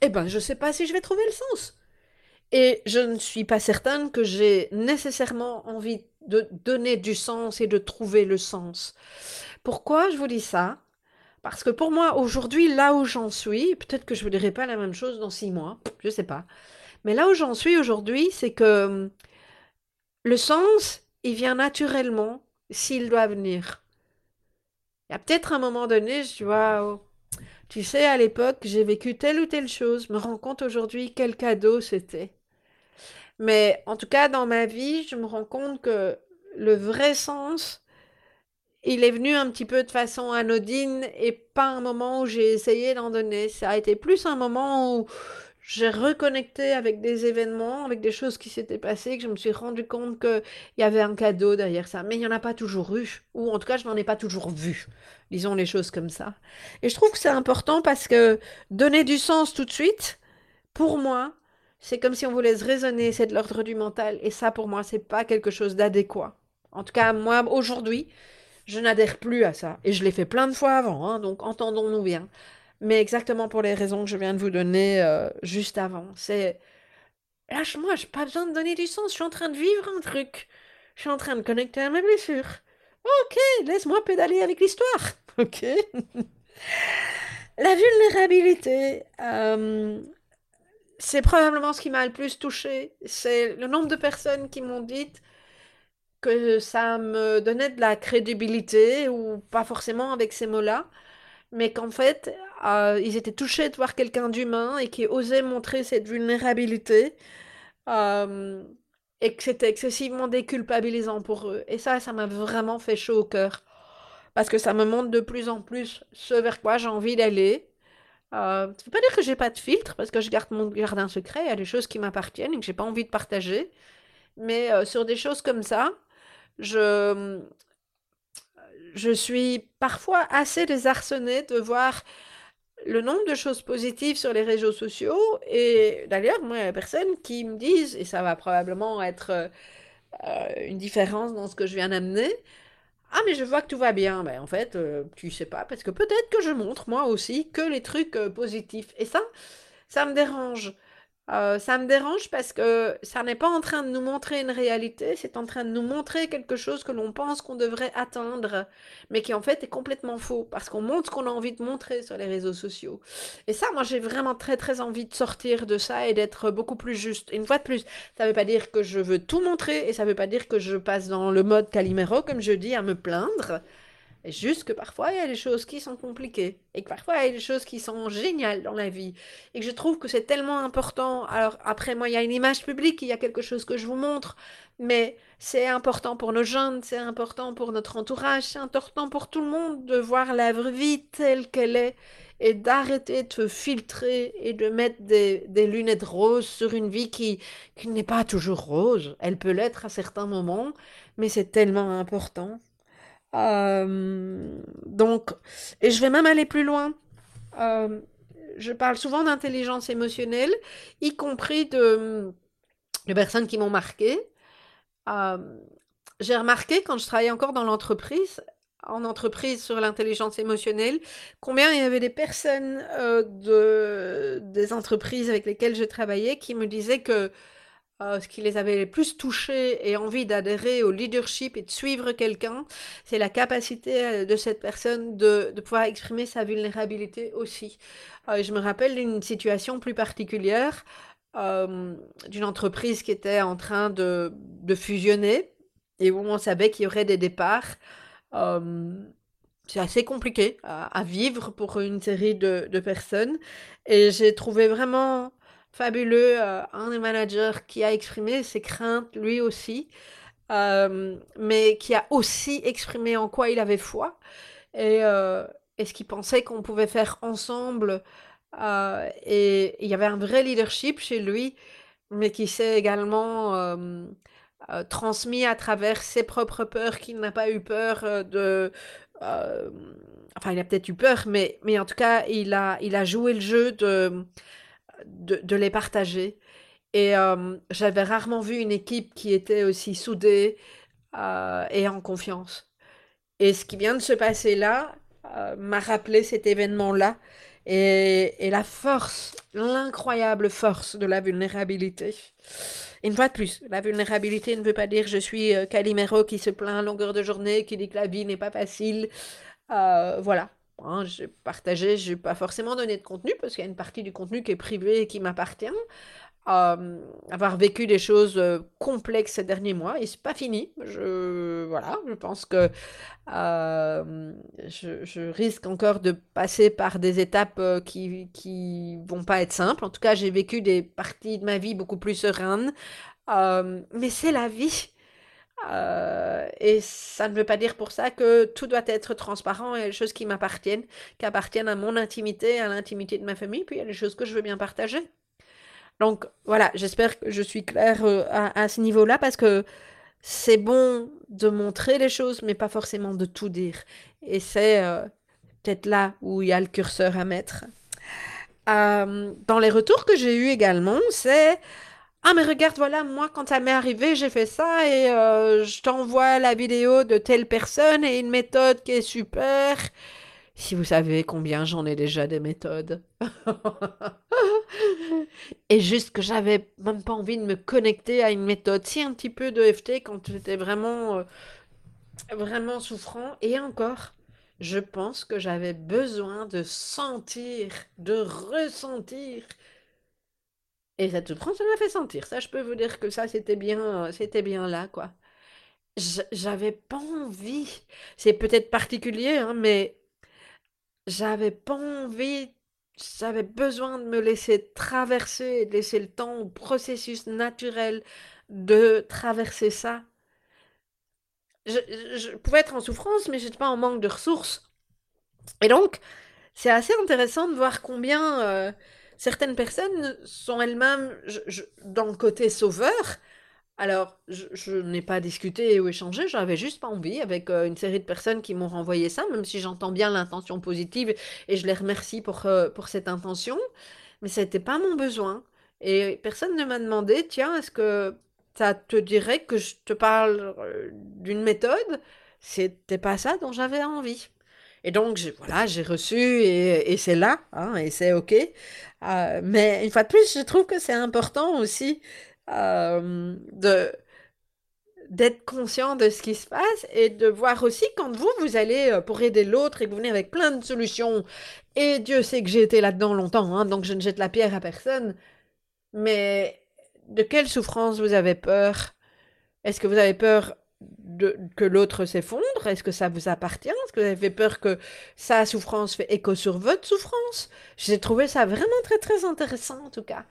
Eh ben, je ne sais pas si je vais trouver le sens. Et je ne suis pas certaine que j'ai nécessairement envie de donner du sens et de trouver le sens. Pourquoi je vous dis ça? Parce que pour moi, aujourd'hui, là où j'en suis, peut-être que je ne dirai pas la même chose dans six mois, je ne sais pas. Mais là où j'en suis aujourd'hui, c'est que hum, le sens, il vient naturellement s'il doit venir. Il y a peut-être un moment donné, je waouh, tu sais, à l'époque, j'ai vécu telle ou telle chose, me rends compte aujourd'hui quel cadeau c'était. Mais en tout cas, dans ma vie, je me rends compte que le vrai sens, il est venu un petit peu de façon anodine et pas un moment où j'ai essayé d'en donner. Ça a été plus un moment où j'ai reconnecté avec des événements, avec des choses qui s'étaient passées, que je me suis rendu compte qu'il y avait un cadeau derrière ça. Mais il n'y en a pas toujours eu, ou en tout cas, je n'en ai pas toujours vu. Disons les choses comme ça. Et je trouve que c'est important parce que donner du sens tout de suite, pour moi, c'est comme si on vous laisse raisonner, c'est de l'ordre du mental. Et ça, pour moi, c'est pas quelque chose d'adéquat. En tout cas, moi, aujourd'hui, je n'adhère plus à ça. Et je l'ai fait plein de fois avant, hein, donc entendons-nous bien mais exactement pour les raisons que je viens de vous donner euh, juste avant. C'est lâche-moi, j'ai pas besoin de donner du sens, je suis en train de vivre un truc. Je suis en train de connecter à mes blessures. Ok, laisse-moi pédaler avec l'histoire. [laughs] Ok. La vulnérabilité, euh, c'est probablement ce qui m'a le plus touché. C'est le nombre de personnes qui m'ont dit que ça me donnait de la crédibilité, ou pas forcément avec ces mots-là, mais qu'en fait, euh, ils étaient touchés de voir quelqu'un d'humain et qui osait montrer cette vulnérabilité. Euh, et que c'était excessivement déculpabilisant pour eux. Et ça, ça m'a vraiment fait chaud au cœur. Parce que ça me montre de plus en plus ce vers quoi j'ai envie d'aller. Euh, ça ne veut pas dire que j'ai pas de filtre, parce que je garde mon jardin secret, il y a des choses qui m'appartiennent et que j'ai pas envie de partager. Mais sur des choses comme ça, je, je suis parfois assez désarçonnée de voir le nombre de choses positives sur les réseaux sociaux. Et d'ailleurs, moi, il y a personnes qui me disent, et ça va probablement être euh, une différence dans ce que je viens d'amener, ah mais je vois que tout va bien. Ben, en fait, euh, tu sais pas, parce que peut-être que je montre moi aussi que les trucs euh, positifs. Et ça, ça me dérange. Euh, ça me dérange parce que ça n'est pas en train de nous montrer une réalité, c'est en train de nous montrer quelque chose que l'on pense qu'on devrait atteindre, mais qui en fait est complètement faux, parce qu'on montre ce qu'on a envie de montrer sur les réseaux sociaux. Et ça, moi j'ai vraiment très très envie de sortir de ça et d'être beaucoup plus juste. Une fois de plus, ça ne veut pas dire que je veux tout montrer, et ça ne veut pas dire que je passe dans le mode Calimero, comme je dis, à me plaindre. Juste que parfois, il y a des choses qui sont compliquées. Et que parfois, il y a des choses qui sont géniales dans la vie. Et que je trouve que c'est tellement important. Alors, après, moi, il y a une image publique, il y a quelque chose que je vous montre. Mais c'est important pour nos jeunes, c'est important pour notre entourage, c'est important pour tout le monde de voir la vraie vie telle qu'elle est. Et d'arrêter de filtrer et de mettre des, lunettes roses sur une vie qui n'est pas toujours rose. Elle peut l'être à certains moments, mais c'est tellement important. Euh, donc, et je vais même aller plus loin. Euh, je parle souvent d'intelligence émotionnelle, y compris de, personnes qui m'ont marqué. Euh, j'ai remarqué quand je travaillais encore dans l'entreprise, en entreprise sur l'intelligence émotionnelle, combien il y avait des personnes de, des entreprises avec lesquelles je travaillais qui me disaient que euh, ce qui les avait le plus touchés et envie d'adhérer au leadership et de suivre quelqu'un, c'est la capacité euh, de cette personne de, pouvoir exprimer sa vulnérabilité aussi. Euh, je me rappelle d'une situation plus particulière d'une entreprise qui était en train de, fusionner et où on savait qu'il y aurait des départs. c'est assez compliqué à, vivre pour une série de personnes et j'ai trouvé vraiment fabuleux, euh, un des managers qui a exprimé ses craintes lui aussi, euh, mais qui a aussi exprimé en quoi il avait foi et, euh, ce qu'il pensait qu'on pouvait faire ensemble. et il y avait un vrai leadership chez lui, mais qui s'est également transmis à travers ses propres peurs, qu'il n'a pas eu peur de... enfin, il a peut-être eu peur, mais, mais en tout cas, il a, il a joué le jeu de de, les partager. Et euh, j'avais rarement vu une équipe qui était aussi soudée euh, et en confiance. Et ce qui vient de se passer là euh, m'a rappelé cet événement-là et, et, la force, l'incroyable force de la vulnérabilité. Une fois de plus, la vulnérabilité ne veut pas dire je suis Calimero qui se plaint à longueur de journée, qui dit que la vie n'est pas facile. voilà, Hein, j'ai partagé, je n'ai pas forcément donné de contenu parce qu'il y a une partie du contenu qui est privé et qui m'appartient. euh, avoir vécu des choses euh, complexes ces derniers mois et c'est pas fini. Je, voilà, je pense que euh, je, je, risque encore de passer par des étapes qui, qui vont pas être simples. En tout cas, j'ai vécu des parties de ma vie beaucoup plus sereines. mais c'est la vie. Et ça ne veut pas dire pour ça que tout doit être transparent et les choses qui m'appartiennent, qui appartiennent à mon intimité, à l'intimité de ma famille, puis il y a les choses que je veux bien partager. Donc voilà, j'espère que je suis claire euh, à, ce niveau-là parce que c'est bon de montrer les choses, mais pas forcément de tout dire. Et c'est euh, peut-être là où il y a le curseur à mettre. Euh, dans les retours que j'ai eus également, c'est ah mais regarde voilà moi quand ça m'est arrivé j'ai fait ça et je t'envoie la vidéo de telle personne et une méthode qui est super. Si vous savez combien j'en ai déjà des méthodes. [laughs] et juste que j'avais même pas envie de me connecter à une méthode. Si un petit peu de FT quand j'étais vraiment, euh, vraiment souffrant. Et encore, je pense que j'avais besoin de sentir, de ressentir. Et cette souffrance, ça m'a fait sentir. Ça, je peux vous dire que ça, c'était bien, c'était bien là, quoi. J'avais pas envie. C'est peut-être particulier, hein, mais j'avais pas envie, j'avais besoin de me laisser traverser, de laisser le temps au processus naturel de traverser ça. Je, pouvais être en souffrance, mais j'étais pas en manque de ressources. Et donc, c'est assez intéressant de voir combien euh, certaines personnes sont elles-mêmes dans le côté sauveur, alors, je, n'ai pas discuté ou échangé, j'avais juste pas envie avec euh, une série de personnes qui m'ont renvoyé ça, même si j'entends bien l'intention positive et je les remercie pour, euh, pour cette intention, mais ce n'était pas mon besoin. Et personne ne m'a demandé, tiens, est-ce que ça te dirait que je te parle euh, d'une méthode? C'était pas ça dont j'avais envie. Et donc, voilà, j'ai reçu et, c'est là, hein, et c'est OK. mais une fois de plus, je trouve que c'est important aussi euh, de d'être conscient de ce qui se passe et de voir aussi quand vous, vous allez euh, pour aider l'autre et que vous venez avec plein de solutions. Et Dieu sait que j'ai été là-dedans longtemps, hein, donc je ne jette la pierre à personne. Mais de quelle souffrance vous avez peur? Est-ce que vous avez peur que l'autre s'effondre? Est-ce que ça vous appartient? Est-ce que vous avez peur que sa souffrance fait écho sur votre souffrance? J'ai trouvé ça vraiment très très intéressant en tout cas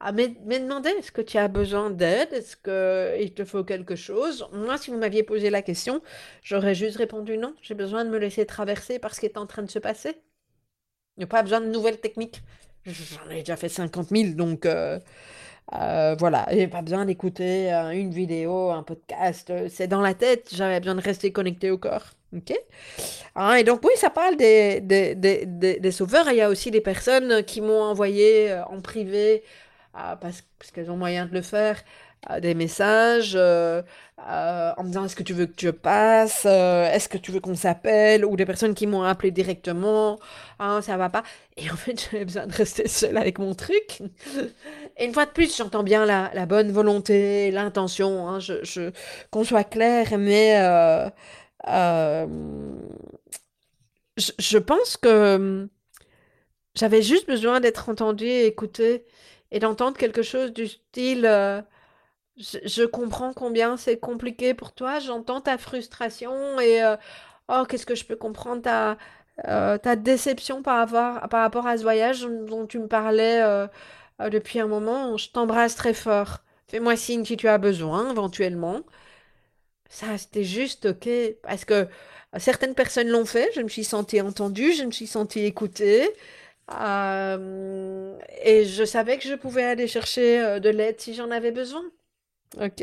à me demander est-ce que tu as besoin d'aide, est-ce qu'il te faut quelque chose? Moi, si vous m'aviez posé la question, j'aurais juste répondu non, j'ai besoin de me laisser traverser par ce qui est en train de se passer. Il n'y a pas besoin de nouvelles techniques. J'en ai déjà fait 50 000, donc euh, euh, voilà, a pas besoin d'écouter euh, une vidéo, un podcast, c'est dans la tête, j'avais besoin de rester connecté au corps. Ok? Ah, Et donc oui, ça parle des, des, des, des, sauveurs, il y a aussi des personnes qui m'ont envoyé en privé parce, qu'elles ont moyen de le faire, des messages euh, euh, en me disant est-ce que tu veux que je passe, euh, est-ce que tu veux qu'on s'appelle, ou des personnes qui m'ont appelé directement, ah, ça va pas. Et en fait, [laughs] j'avais besoin de rester seule avec mon truc. Et une fois de plus, j'entends bien la, la, bonne volonté, l'intention, hein, je qu'on soit clair, mais je, je, pense que j'avais juste besoin d'être entendue et écoutée et d'entendre quelque chose du style euh, je, comprends combien c'est compliqué pour toi, j'entends ta frustration et euh, oh, qu'est-ce que je peux comprendre ta, euh, ta déception par rapport, par rapport à ce voyage dont tu me parlais depuis un moment. Je t'embrasse très fort. Fais-moi signe si tu as besoin, éventuellement. Ça, c'était juste OK. Parce que certaines personnes l'ont fait. Je me suis sentie entendue, je me suis sentie écoutée. Euh, et je savais que je pouvais aller chercher euh, de l'aide si j'en avais besoin. Ok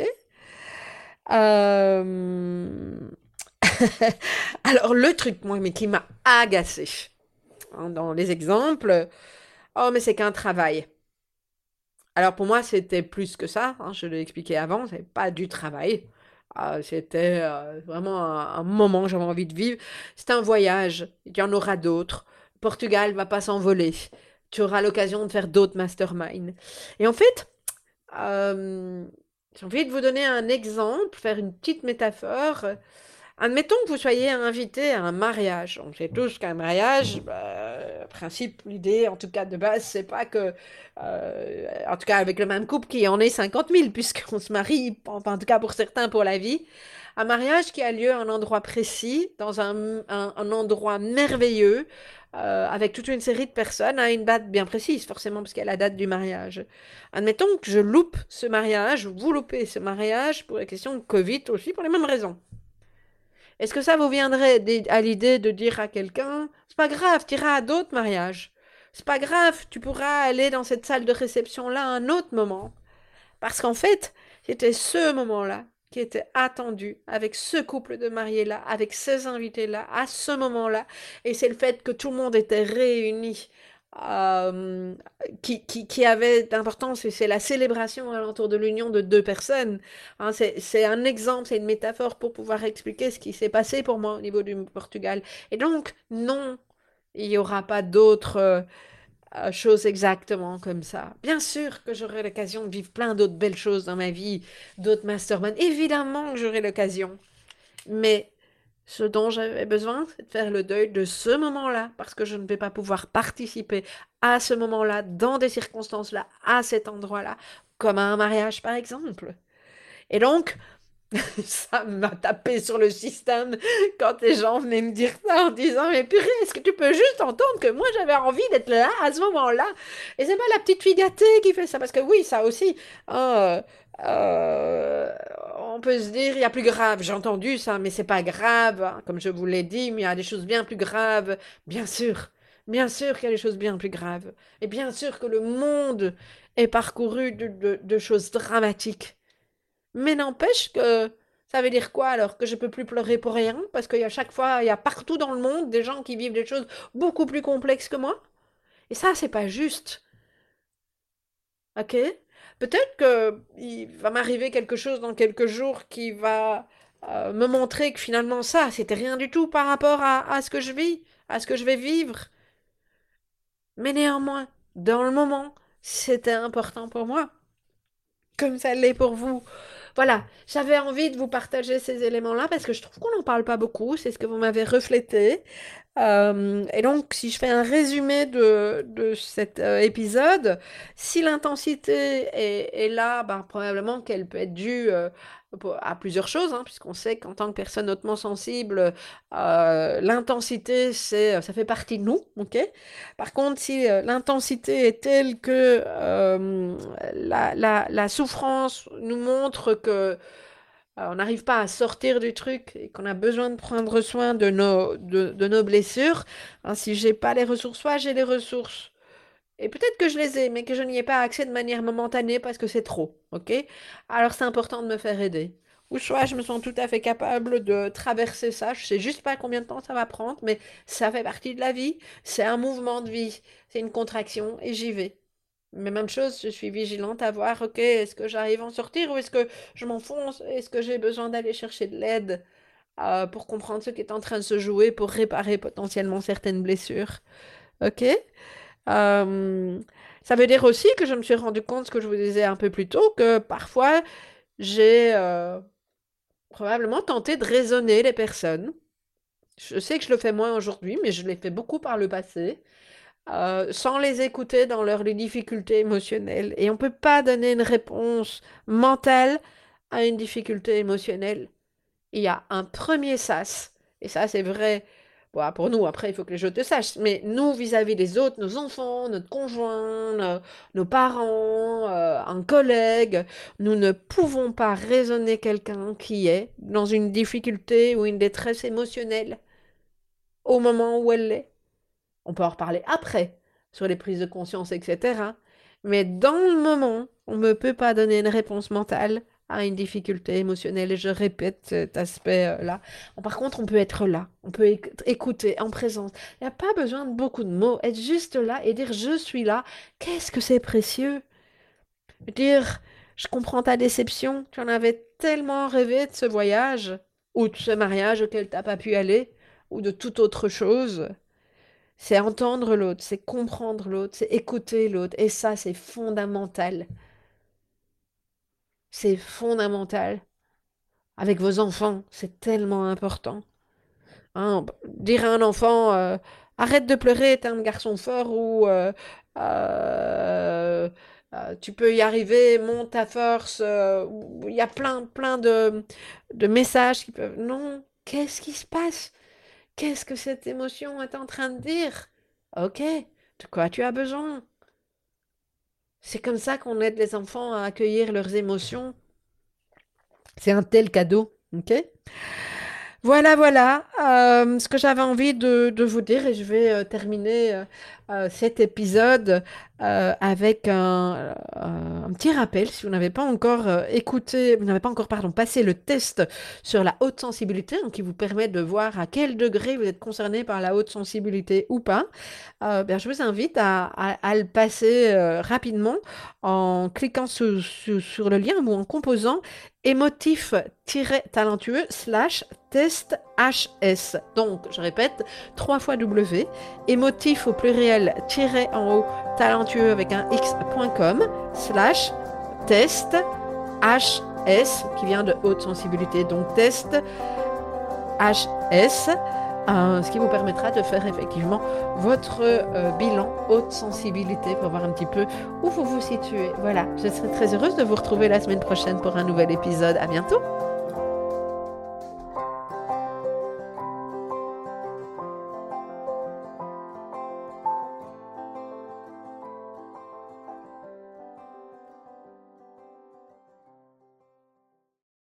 euh, [laughs] Alors, le truc, moi, mais qui m'a agacé hein, dans les exemples, oh, mais c'est qu'un travail. Alors, pour moi, c'était plus que ça. Hein, je l'ai expliqué avant, c'est pas du travail. c'était vraiment un, un moment que j'avais envie de vivre. C'est un voyage. Il y en aura d'autres. Portugal va pas s'envoler. Tu auras l'occasion de faire d'autres masterminds. Et en fait, euh, j'ai envie de vous donner un exemple, faire une petite métaphore. Admettons que vous soyez invité à un mariage. On sait tous qu'un mariage, bah, principe, l'idée, en tout cas de base, c'est pas que, euh, en tout cas avec le même couple, qui en est 50 000, puisqu'on se marie, en, en tout cas pour certains, pour la vie. Un mariage qui a lieu à un endroit précis, dans un, un, endroit merveilleux, euh, avec toute une série de personnes à une date bien précise, forcément, parce qu'il y a la date du mariage. Admettons que je loupe ce mariage, vous loupez ce mariage pour la question de Covid aussi, pour les mêmes raisons. Est-ce que ça vous viendrait à l'idée de dire à quelqu'un, c'est pas grave, tu iras à d'autres mariages. C'est pas grave, tu pourras aller dans cette salle de réception-là à un autre moment. Parce qu'en fait, c'était ce moment-là qui était attendu avec ce couple de mariés-là, avec ces invités-là, à ce moment-là. Et c'est le fait que tout le monde était réuni euh, qui, qui, qui, avait d'importance, et c'est la célébration alentour de l'union de deux personnes. Hein, c'est un exemple, c'est une métaphore pour pouvoir expliquer ce qui s'est passé pour moi au niveau du Portugal. Et donc, non, il n'y aura pas d'autres choses exactement comme ça. Bien sûr que j'aurai l'occasion de vivre plein d'autres belles choses dans ma vie, d'autres masterminds. Évidemment que j'aurai l'occasion. Mais ce dont j'avais besoin, c'est de faire le deuil de ce moment-là, parce que je ne vais pas pouvoir participer à ce moment-là, dans des circonstances-là, à cet endroit-là, comme à un mariage par exemple. Et donc, [laughs] ça m'a tapé sur le système quand les gens venaient me dire ça en disant Mais purée, est-ce que tu peux juste entendre que moi j'avais envie d'être là à ce moment-là? Et c'est pas la petite fille gâtée qui fait ça, parce que oui, ça aussi. Hein, euh, on peut se dire, il y a plus grave, j'ai entendu ça, mais c'est pas grave, hein, comme je vous l'ai dit, mais il y a des choses bien plus graves, bien sûr, bien sûr qu'il y a des choses bien plus graves, et bien sûr que le monde est parcouru de, choses dramatiques. Mais n'empêche que ça veut dire quoi alors? Que je peux plus pleurer pour rien? Parce qu'il y a chaque fois, il y a partout dans le monde des gens qui vivent des choses beaucoup plus complexes que moi? Et ça, c'est pas juste. Ok? Peut-être qu'il va m'arriver quelque chose dans quelques jours qui va euh, me montrer que finalement ça, c'était rien du tout par rapport à, ce que je vis, à ce que je vais vivre. Mais néanmoins, dans le moment, c'était important pour moi, comme ça l'est pour vous. Voilà, j'avais envie de vous partager ces éléments-là parce que je trouve qu'on n'en parle pas beaucoup, c'est ce que vous m'avez reflété. Euh, et donc, si je fais un résumé de, de cet euh, épisode, si l'intensité est, là, bah, probablement qu'elle peut être due euh, à plusieurs choses, hein, puisqu'on sait qu'en tant que personne hautement sensible, l'intensité, c'est, ça fait partie de nous. ok? Par contre, si l'intensité est telle que la, la, la souffrance nous montre que on n'arrive pas à sortir du truc et qu'on a besoin de prendre soin de nos, de, nos blessures, hein, si j'ai pas les ressources, soit j'ai les ressources, et peut-être que je les ai, mais que je n'y ai pas accès de manière momentanée parce que c'est trop, ok? Alors c'est important de me faire aider. Ou soit je me sens tout à fait capable de traverser ça, je sais juste pas combien de temps ça va prendre, mais ça fait partie de la vie, c'est un mouvement de vie, c'est une contraction, et j'y vais. Mais même chose, je suis vigilante à voir, ok, est-ce que j'arrive à en sortir ou est-ce que je m'enfonce? Est-ce que j'ai besoin d'aller chercher de l'aide euh, pour comprendre ce qui est en train de se jouer, pour réparer potentiellement certaines blessures? Ok? Euh, Ça veut dire aussi que je me suis rendu compte, ce que je vous disais un peu plus tôt, que parfois j'ai euh, probablement tenté de raisonner les personnes. Je sais que je le fais moins aujourd'hui, mais je l'ai fait beaucoup par le passé. Euh, sans les écouter dans leurs difficultés émotionnelles. Et on ne peut pas donner une réponse mentale à une difficulté émotionnelle. Il y a un premier sas, et ça c'est vrai pour nous, après il faut que les autres le sachent, mais nous vis-à-vis des autres, nos enfants, notre conjoint, nos, parents, euh, un collègue, nous ne pouvons pas raisonner quelqu'un qui est dans une difficulté ou une détresse émotionnelle au moment où elle l'est. On peut en reparler après, sur les prises de conscience, etc. Mais dans le moment, on ne peut pas donner une réponse mentale à une difficulté émotionnelle. Et je répète cet aspect-là. Par contre, on peut être là, on peut écouter en présence. Il n'y a pas besoin de beaucoup de mots. Être juste là et dire je suis là, qu'est-ce que c'est précieux? Dire je comprends ta déception, tu en avais tellement rêvé de ce voyage, ou de ce mariage auquel tu n'as pas pu aller, ou de toute autre chose. C'est entendre l'autre, c'est comprendre l'autre, c'est écouter l'autre. Et ça, c'est fondamental. C'est fondamental. avec vos enfants, c'est tellement important. Hein, dire à un enfant, euh, arrête de pleurer, t'es un garçon fort, ou euh, euh, tu peux y arriver, monte à force. Il y a plein, plein de, de messages qui peuvent... Non, qu'est-ce qui se passe? Qu'est-ce que cette émotion est en train de dire? Ok, de quoi tu as besoin? C'est comme ça qu'on aide les enfants à accueillir leurs émotions. C'est un tel cadeau, ok? Voilà, voilà euh, ce que j'avais envie de, vous dire et je vais euh, terminer euh, cet épisode avec un, petit rappel. Si vous n'avez pas encore écouté, vous n'avez pas encore pardon, passé le test sur la haute sensibilité, qui vous permet de voir à quel degré vous êtes concerné par la haute sensibilité ou pas, bien, je vous invite à, le passer rapidement en cliquant sur, le lien ou en composant émotif-talentueux slash test HS. Donc, je répète, trois fois W, émotif au pluriel tiré en haut talentueux avec un x.com slash test HS qui vient de haute sensibilité. Donc, test HS. Euh, ce qui vous permettra de faire effectivement votre euh, bilan haute sensibilité pour voir un petit peu où vous vous situez. Voilà, je serai très heureuse de vous retrouver la semaine prochaine pour un nouvel épisode. À bientôt!